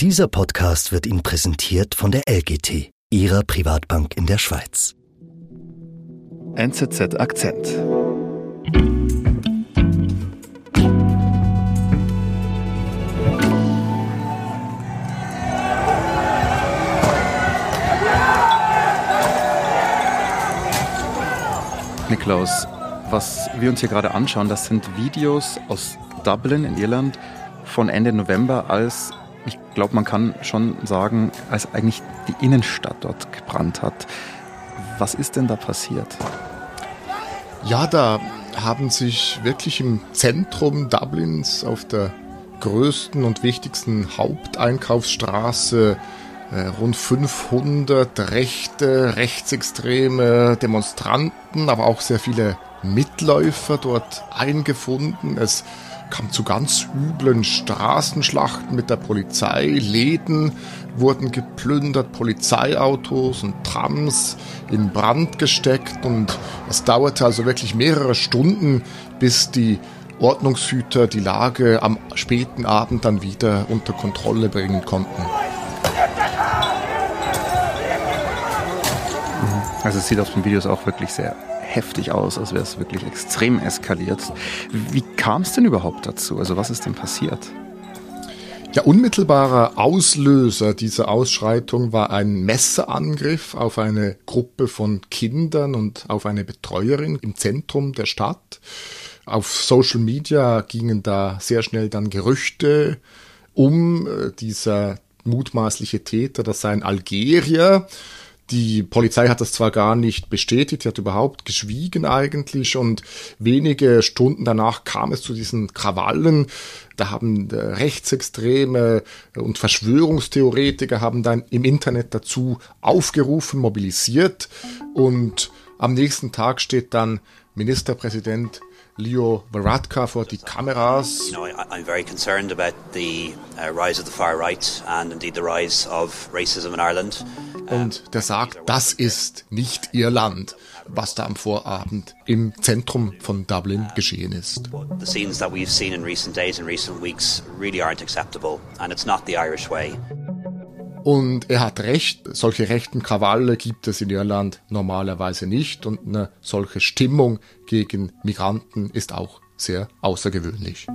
Dieser Podcast wird Ihnen präsentiert von der LGT, Ihrer Privatbank in der Schweiz. NZZ Akzent. Niklaus, was wir uns hier gerade anschauen, das sind Videos aus Dublin in Irland von Ende November, als glaube, man kann schon sagen, als eigentlich die Innenstadt dort gebrannt hat. Was ist denn da passiert? Ja, da haben sich wirklich im Zentrum Dublins auf der größten und wichtigsten Haupteinkaufsstraße äh, rund 500 rechte, rechtsextreme Demonstranten, aber auch sehr viele Mitläufer dort eingefunden. Es kam zu ganz üblen Straßenschlachten mit der Polizei. Läden wurden geplündert, Polizeiautos und Trams in Brand gesteckt und es dauerte also wirklich mehrere Stunden, bis die Ordnungshüter die Lage am späten Abend dann wieder unter Kontrolle bringen konnten. Also es sieht aus den Videos auch wirklich sehr heftig aus, als wäre es wirklich extrem eskaliert. Wie kam es denn überhaupt dazu? Also was ist denn passiert? Ja, unmittelbarer Auslöser dieser Ausschreitung war ein Messerangriff auf eine Gruppe von Kindern und auf eine Betreuerin im Zentrum der Stadt. Auf Social Media gingen da sehr schnell dann Gerüchte um äh, dieser mutmaßliche Täter, das sei ein Algerier. Die Polizei hat das zwar gar nicht bestätigt, sie hat überhaupt geschwiegen eigentlich und wenige Stunden danach kam es zu diesen Krawallen. Da haben äh, Rechtsextreme und Verschwörungstheoretiker haben dann im Internet dazu aufgerufen, mobilisiert und am nächsten Tag steht dann Ministerpräsident Leo Varadkar vor die Kameras. You know, I'm very concerned about the uh, rise of the far right and indeed the rise of racism in Ireland. Und der sagt, das ist nicht ihr Land, was da am Vorabend im Zentrum von Dublin geschehen ist. The scenes that we've seen in recent days and recent weeks really aren't acceptable and it's not the Irish way. Und er hat recht, solche rechten Krawalle gibt es in Irland normalerweise nicht und eine solche Stimmung gegen Migranten ist auch sehr außergewöhnlich.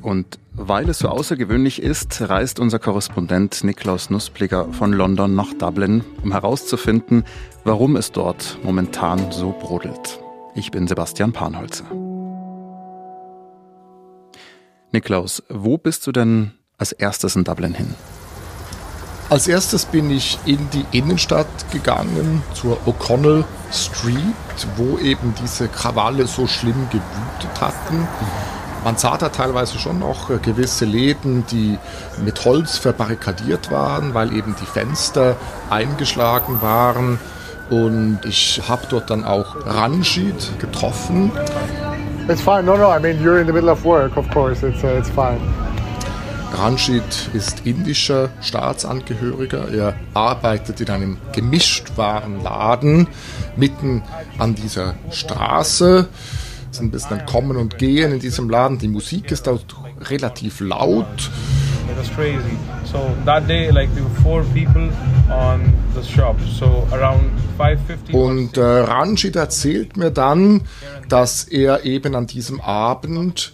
Und weil es so außergewöhnlich ist, reist unser Korrespondent Niklaus Nussblicker von London nach Dublin, um herauszufinden, warum es dort momentan so brodelt. Ich bin Sebastian Panholzer. Niklaus, wo bist du denn als erstes in Dublin hin? Als erstes bin ich in die Innenstadt gegangen, zur O'Connell Street, wo eben diese Krawalle so schlimm gewütet hatten. Man sah da teilweise schon noch äh, gewisse Läden, die mit Holz verbarrikadiert waren, weil eben die Fenster eingeschlagen waren. Und ich habe dort dann auch Ranjit getroffen. It's fine. No, no. I mean, you're in the middle of work, of course. It's uh, it's fine. Ranjit ist indischer Staatsangehöriger. Er arbeitet in einem Gemischtwarenladen mitten an dieser Straße. Es ist ein bisschen ein Kommen und Gehen in diesem Laden. Die Musik ist auch relativ laut. It was crazy. So that day, like there were four people on the shop. So around 5:50. Und äh, Ranjit erzählt mir dann, dass er eben an diesem Abend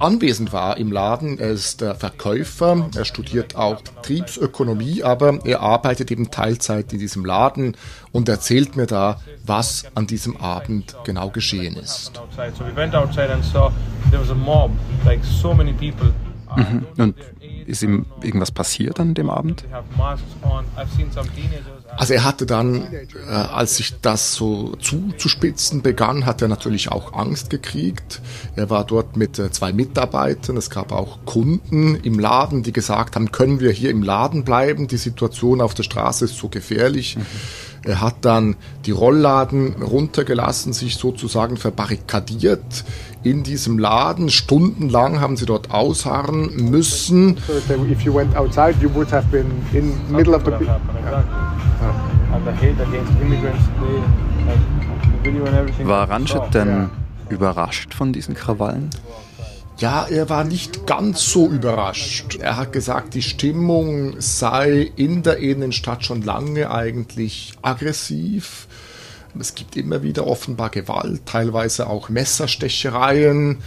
anwesend war im Laden. Er ist der Verkäufer, er studiert auch Betriebsökonomie, aber er arbeitet eben Teilzeit in diesem Laden und erzählt mir da, was an diesem Abend genau geschehen ist. outside. So we went outside and saw there was a mob, like so many people. Mhm. Und ist ihm irgendwas passiert an dem Abend? Also er hatte dann, äh, als sich das so zuzuspitzen begann, hat er natürlich auch Angst gekriegt. Er war dort mit äh, zwei Mitarbeitern. Es gab auch Kunden im Laden, die gesagt haben, können wir hier im Laden bleiben? Die Situation auf der Straße ist so gefährlich. Er hat dann die Rollladen runtergelassen, sich sozusagen verbarrikadiert in diesem Laden. Stundenlang haben sie dort ausharren müssen. So War Ranjit denn überrascht von diesen Krawallen? Ja, er war nicht ganz so überrascht. Er hat gesagt, die Stimmung sei in der Innenstadt schon lange eigentlich aggressiv. Es gibt immer wieder offenbar Gewalt, teilweise auch Messerstechereien.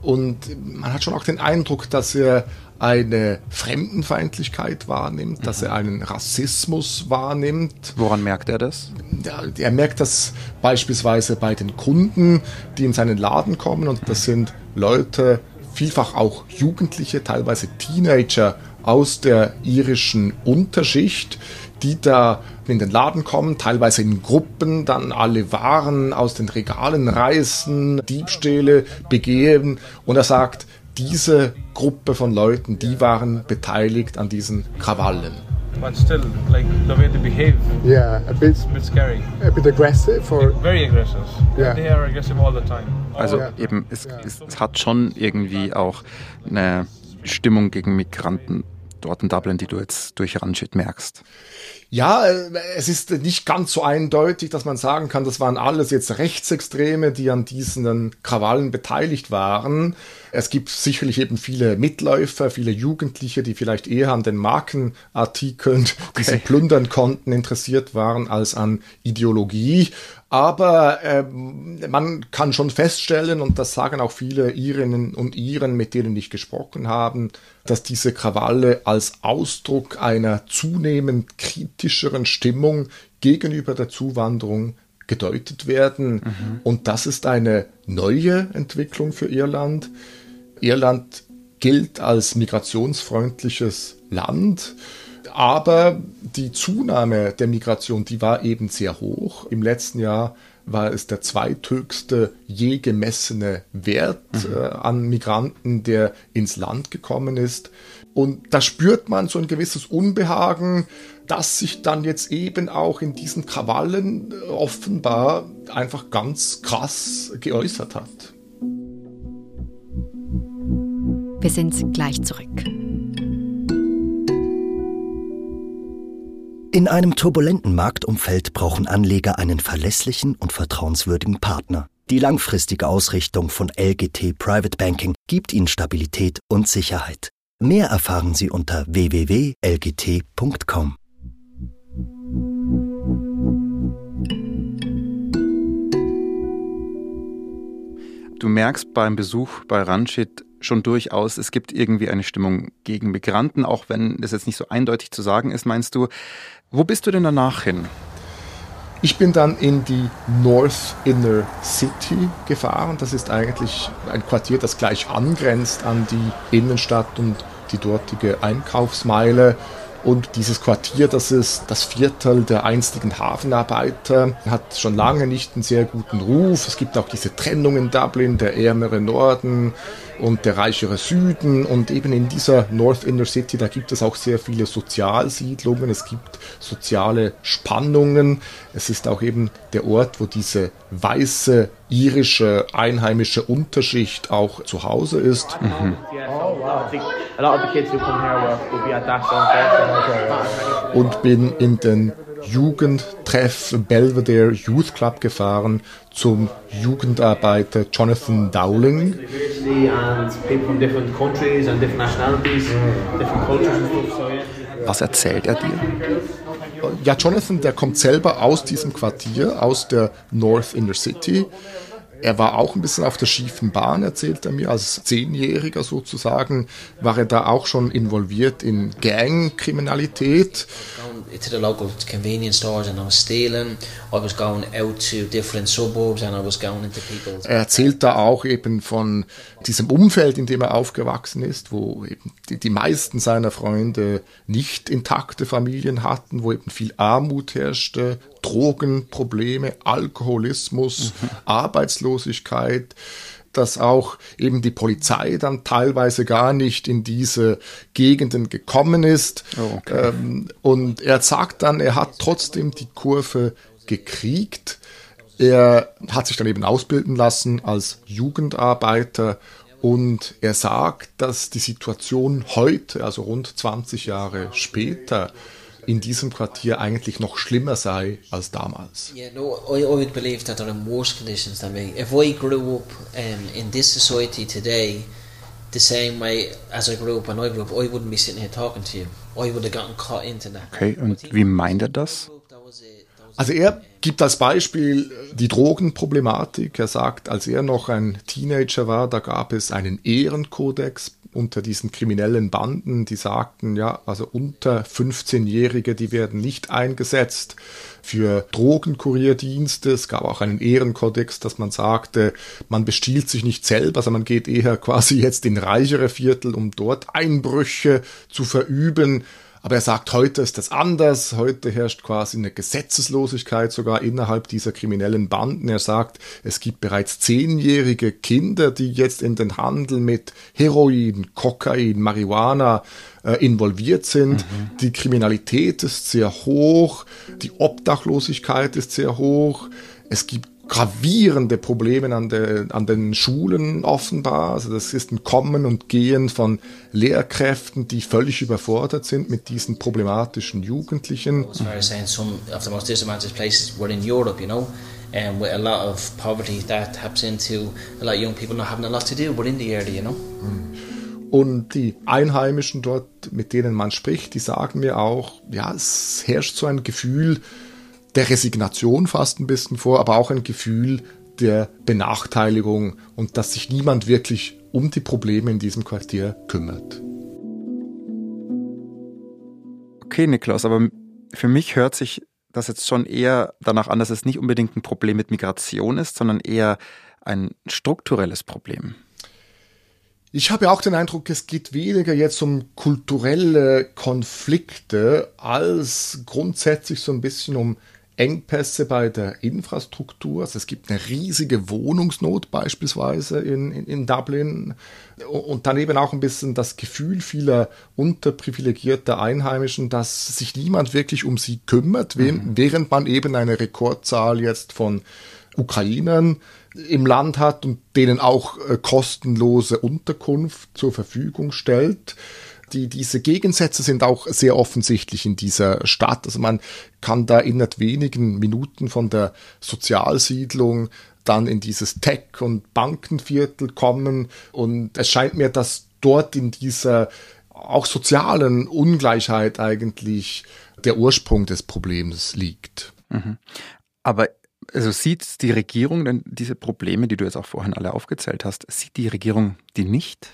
Und man hat schon auch den Eindruck, dass er eine Fremdenfeindlichkeit wahrnimmt, dass er einen Rassismus wahrnimmt. Woran merkt er das? Er merkt das beispielsweise bei den Kunden, die in seinen Laden kommen und das sind Leute, vielfach auch Jugendliche, teilweise Teenager aus der irischen Unterschicht, die da in den Laden kommen, teilweise in Gruppen, dann alle Waren aus den Regalen reißen, Diebstähle begehen und er sagt, diese Gruppe von Leuten, die waren beteiligt an diesen Krawallen. But still, like the way they behave, Yeah, a bit, it's a bit scary. a bit aggressive or Very aggressive. Yeah. They are aggressive all the time. Also ja. eben, es, es, es hat schon irgendwie auch eine Stimmung gegen Migranten dort in Dublin, die du jetzt durch Ranjit merkst. Ja, äh, es ist nicht ganz so eindeutig, dass man sagen kann, das waren alles jetzt Rechtsextreme, die an diesen Krawallen beteiligt waren. Es gibt sicherlich eben viele Mitläufer, viele Jugendliche, die vielleicht eher an den Markenartikeln, die sie plündern konnten, interessiert waren, als an Ideologie. Aber ähm, man kann schon feststellen, und das sagen auch viele Irinnen und Iren, mit denen ich gesprochen habe, dass diese Krawalle als Ausdruck einer zunehmend kritischeren Stimmung gegenüber der Zuwanderung gedeutet werden. Und das ist eine neue Entwicklung für Irland. Irland gilt als migrationsfreundliches Land. Aber die Zunahme der Migration, die war eben sehr hoch. Im letzten Jahr war es der zweithöchste je gemessene Wert äh, an Migranten, der ins Land gekommen ist. Und da spürt man so ein gewisses Unbehagen, das sich dann jetzt eben auch in diesen Krawallen äh, offenbar einfach ganz krass geäußert hat. Wir sind gleich zurück. In einem turbulenten Marktumfeld brauchen Anleger einen verlässlichen und vertrauenswürdigen Partner. Die langfristige Ausrichtung von LGT Private Banking gibt Ihnen Stabilität und Sicherheit. Mehr erfahren Sie unter www.lgt.com. Du merkst beim Besuch bei Ranjit schon durchaus, es gibt irgendwie eine Stimmung gegen Migranten, auch wenn das jetzt nicht so eindeutig zu sagen ist, meinst du. Wo bist du denn danach hin? Ich bin dann in die North Inner City gefahren. Das ist eigentlich ein Quartier, das gleich angrenzt an die Innenstadt und die dortige Einkaufsmeile. Und dieses Quartier, das ist das Viertel der einstigen Hafenarbeiter, hat schon lange nicht einen sehr guten Ruf. Es gibt auch diese Trennung in Dublin, der ärmere Norden und der reichere Süden. Und eben in dieser North Inner City, da gibt es auch sehr viele Sozialsiedlungen, es gibt soziale Spannungen. Es ist auch eben der Ort, wo diese weiße irische einheimische Unterschicht auch zu Hause ist. That zone. und bin in den Jugendtreff Belvedere Youth Club gefahren zum Jugendarbeiter Jonathan Dowling. Was erzählt er dir? Ja, Jonathan, der kommt selber aus diesem Quartier, aus der North Inner City. Er war auch ein bisschen auf der schiefen Bahn, erzählt er mir. Als Zehnjähriger sozusagen war er da auch schon involviert in Gangkriminalität. To the local convenience stores and I was stealing. I was going out to different suburbs and I was going into people's. Er erzählt da auch eben von diesem Umfeld, in dem er aufgewachsen ist, wo eben die, die meisten seiner Freunde nicht intakte Familien hatten, wo eben viel Armut herrschte, Drogenprobleme, Alkoholismus, Arbeitslosigkeit, dass auch eben die Polizei dann teilweise gar nicht in diese Gegenden gekommen ist. Oh, okay. ähm, und er sagt dann, er hat trotzdem die Kurve gekriegt. Er hat sich dann eben ausbilden lassen als Jugendarbeiter und er sagt, dass die Situation heute, also rund 20 Jahre später, in diesem Quartier eigentlich noch schlimmer sei als damals. Yeah, no, I, I would believe that they're in worse conditions than me. If I grew up um, in this society today, the same way as I grew up when I grew up, I wouldn't be sitting here talking to you. I would have gotten caught into that. Okay, und wie meint er das? Also er gibt als Beispiel die Drogenproblematik. Er sagt, als er noch ein Teenager war, da gab es einen Ehrenkodex unter diesen kriminellen Banden, die sagten, ja, also unter 15-Jährige, die werden nicht eingesetzt für Drogenkurierdienste. Es gab auch einen Ehrenkodex, dass man sagte, man bestiehlt sich nicht selber, also man geht eher quasi jetzt in reichere Viertel, um dort Einbrüche zu verüben. Aber er sagt, heute ist das anders. Heute herrscht quasi eine Gesetzeslosigkeit sogar innerhalb dieser kriminellen Banden. Er sagt, es gibt bereits zehnjährige Kinder, die jetzt in den Handel mit Heroin, Kokain, Marihuana äh, involviert sind. Mhm. Die Kriminalität ist sehr hoch. Die Obdachlosigkeit ist sehr hoch. Es gibt gravierende Probleme an, de, an den Schulen offenbar. Also das ist ein Kommen und Gehen von Lehrkräften, die völlig überfordert sind mit diesen problematischen Jugendlichen. And with a lot of poverty that taps into a lot of young people not having a lot to do within the area, you know. Und die Einheimischen dort, mit denen man spricht, die sagen mir auch, ja, es herrscht so ein Gefühl, der Resignation fast ein bisschen vor, aber auch ein Gefühl der Benachteiligung und dass sich niemand wirklich um die Probleme in diesem Quartier kümmert. Okay, Niklas, aber für mich hört sich das jetzt schon eher danach an, dass es nicht unbedingt ein Problem mit Migration ist, sondern eher ein strukturelles Problem. Ich habe auch den Eindruck, es geht weniger jetzt um kulturelle Konflikte als grundsätzlich so ein bisschen um Engpässe bei der Infrastruktur. Also es gibt eine riesige Wohnungsnot beispielsweise in, in, in Dublin und daneben auch ein bisschen das Gefühl vieler unterprivilegierter Einheimischen, dass sich niemand wirklich um sie kümmert, mhm. während man eben eine Rekordzahl jetzt von Ukrainern im Land hat und denen auch äh, kostenlose Unterkunft zur Verfügung stellt die, diese Gegensätze sind auch sehr offensichtlich in dieser Stadt. Also man kann da innerhalb wenigen Minuten von der Sozialsiedlung dann in dieses Tech- und Bankenviertel kommen. Und es scheint mir, dass dort in dieser auch sozialen Ungleichheit eigentlich der Ursprung des Problems liegt. Mhm. Aber also sieht die Regierung denn diese Probleme, die du jetzt auch vorhin alle aufgezählt hast, sieht die Regierung die nicht?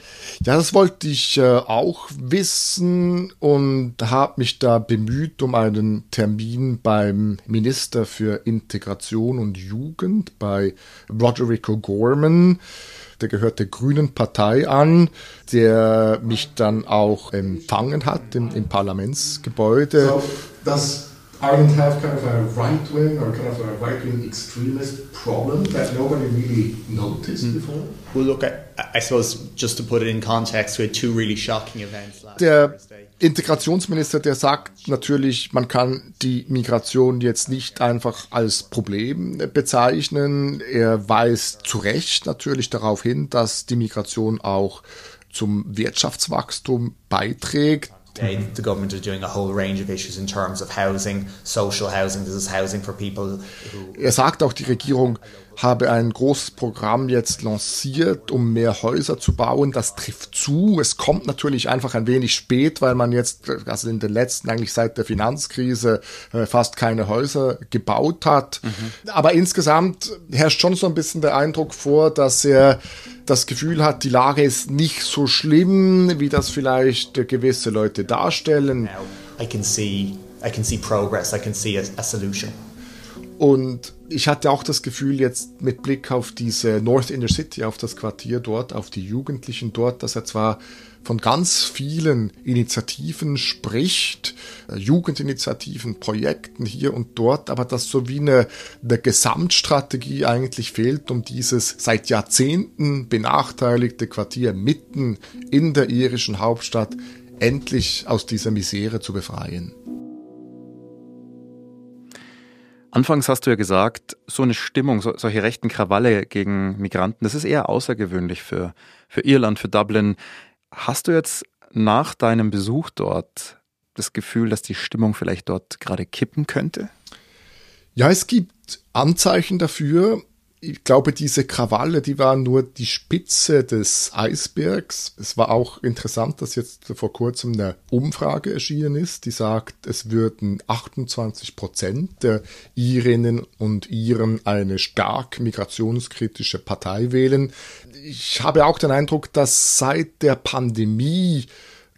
Ja, das wollte ich äh, auch wissen und habe mich da bemüht um einen Termin beim Minister für Integration und Jugend, bei Roderick O'Gorman. Der gehört der Grünen Partei an, der mich dann auch empfangen hat im, im Parlamentsgebäude. So, das Ireland have kind of a right wing or kind of a right wing extremist problem that nobody really noticed mm. before? Well, look, I, I, suppose just to put it in context, we had two really shocking events last Der. Integrationsminister, der sagt natürlich, man kann die Migration jetzt nicht einfach als Problem bezeichnen. Er weist zu Recht natürlich darauf hin, dass die Migration auch zum Wirtschaftswachstum beiträgt. The government is doing a whole range of issues in terms of housing, social housing. This is housing for people. er sagt auch, die Regierung habe ein großes Programm jetzt lanciert, um mehr Häuser zu bauen. Das trifft zu. Es kommt natürlich einfach ein wenig spät, weil man jetzt, also in den letzten, eigentlich seit der Finanzkrise, äh, fast keine Häuser gebaut hat. Mhm. Aber insgesamt herrscht schon so ein bisschen der Eindruck vor, dass er das Gefühl hat, die Lage ist nicht so schlimm, wie das vielleicht gewisse Leute darstellen. I can see, I can see progress, I can see a, a solution. Und ich hatte auch das Gefühl jetzt mit Blick auf diese North Inner City, auf das Quartier dort, auf die Jugendlichen dort, dass er zwar von ganz vielen Initiativen spricht, äh, Jugendinitiativen, Projekten hier und dort, aber dass so wie eine, eine Gesamtstrategie eigentlich fehlt, um dieses seit Jahrzehnten benachteiligte Quartier mitten in der irischen Hauptstadt endlich aus dieser Misere zu befreien. Anfangs hast du ja gesagt, so eine Stimmung, so, solche rechten Krawalle gegen Migranten, das ist eher außergewöhnlich für, für Irland, für Dublin. Hast du jetzt nach deinem Besuch dort das Gefühl, dass die Stimmung vielleicht dort gerade kippen könnte? Ja, es gibt Anzeichen dafür. Ich glaube, diese Krawalle, die waren nur die Spitze des Eisbergs. Es war auch interessant, dass jetzt vor kurzem eine Umfrage erschienen ist, die sagt, es würden 28 Prozent der Irinnen und Iren eine stark migrationskritische Partei wählen. Ich habe auch den Eindruck, dass seit der Pandemie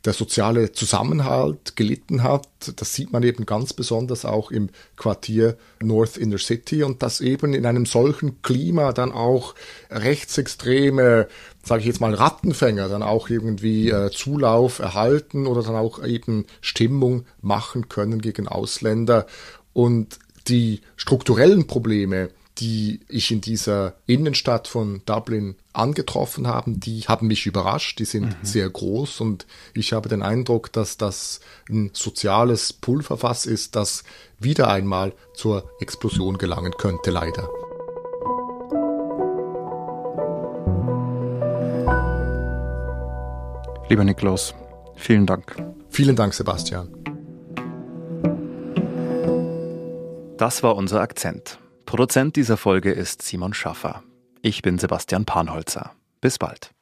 der soziale Zusammenhalt gelitten hat. Das sieht man eben ganz besonders auch im Quartier North Inner City und dass eben in einem solchen Klima dann auch rechtsextreme, sage ich jetzt mal Rattenfänger, dann auch irgendwie äh, Zulauf erhalten oder dann auch eben Stimmung machen können gegen Ausländer und die strukturellen Probleme, die ich in dieser Innenstadt von Dublin angetroffen habe, die haben mich überrascht, die sind mhm. sehr groß und ich habe den Eindruck, dass das ein soziales Pulverfass ist, das wieder einmal zur Explosion gelangen könnte, leider. Lieber Niklas, vielen Dank. Vielen Dank, Sebastian. Das war unser Akzent. Produzent dieser Folge ist Simon Schaffer. Ich bin Sebastian Panholzer. Bis bald.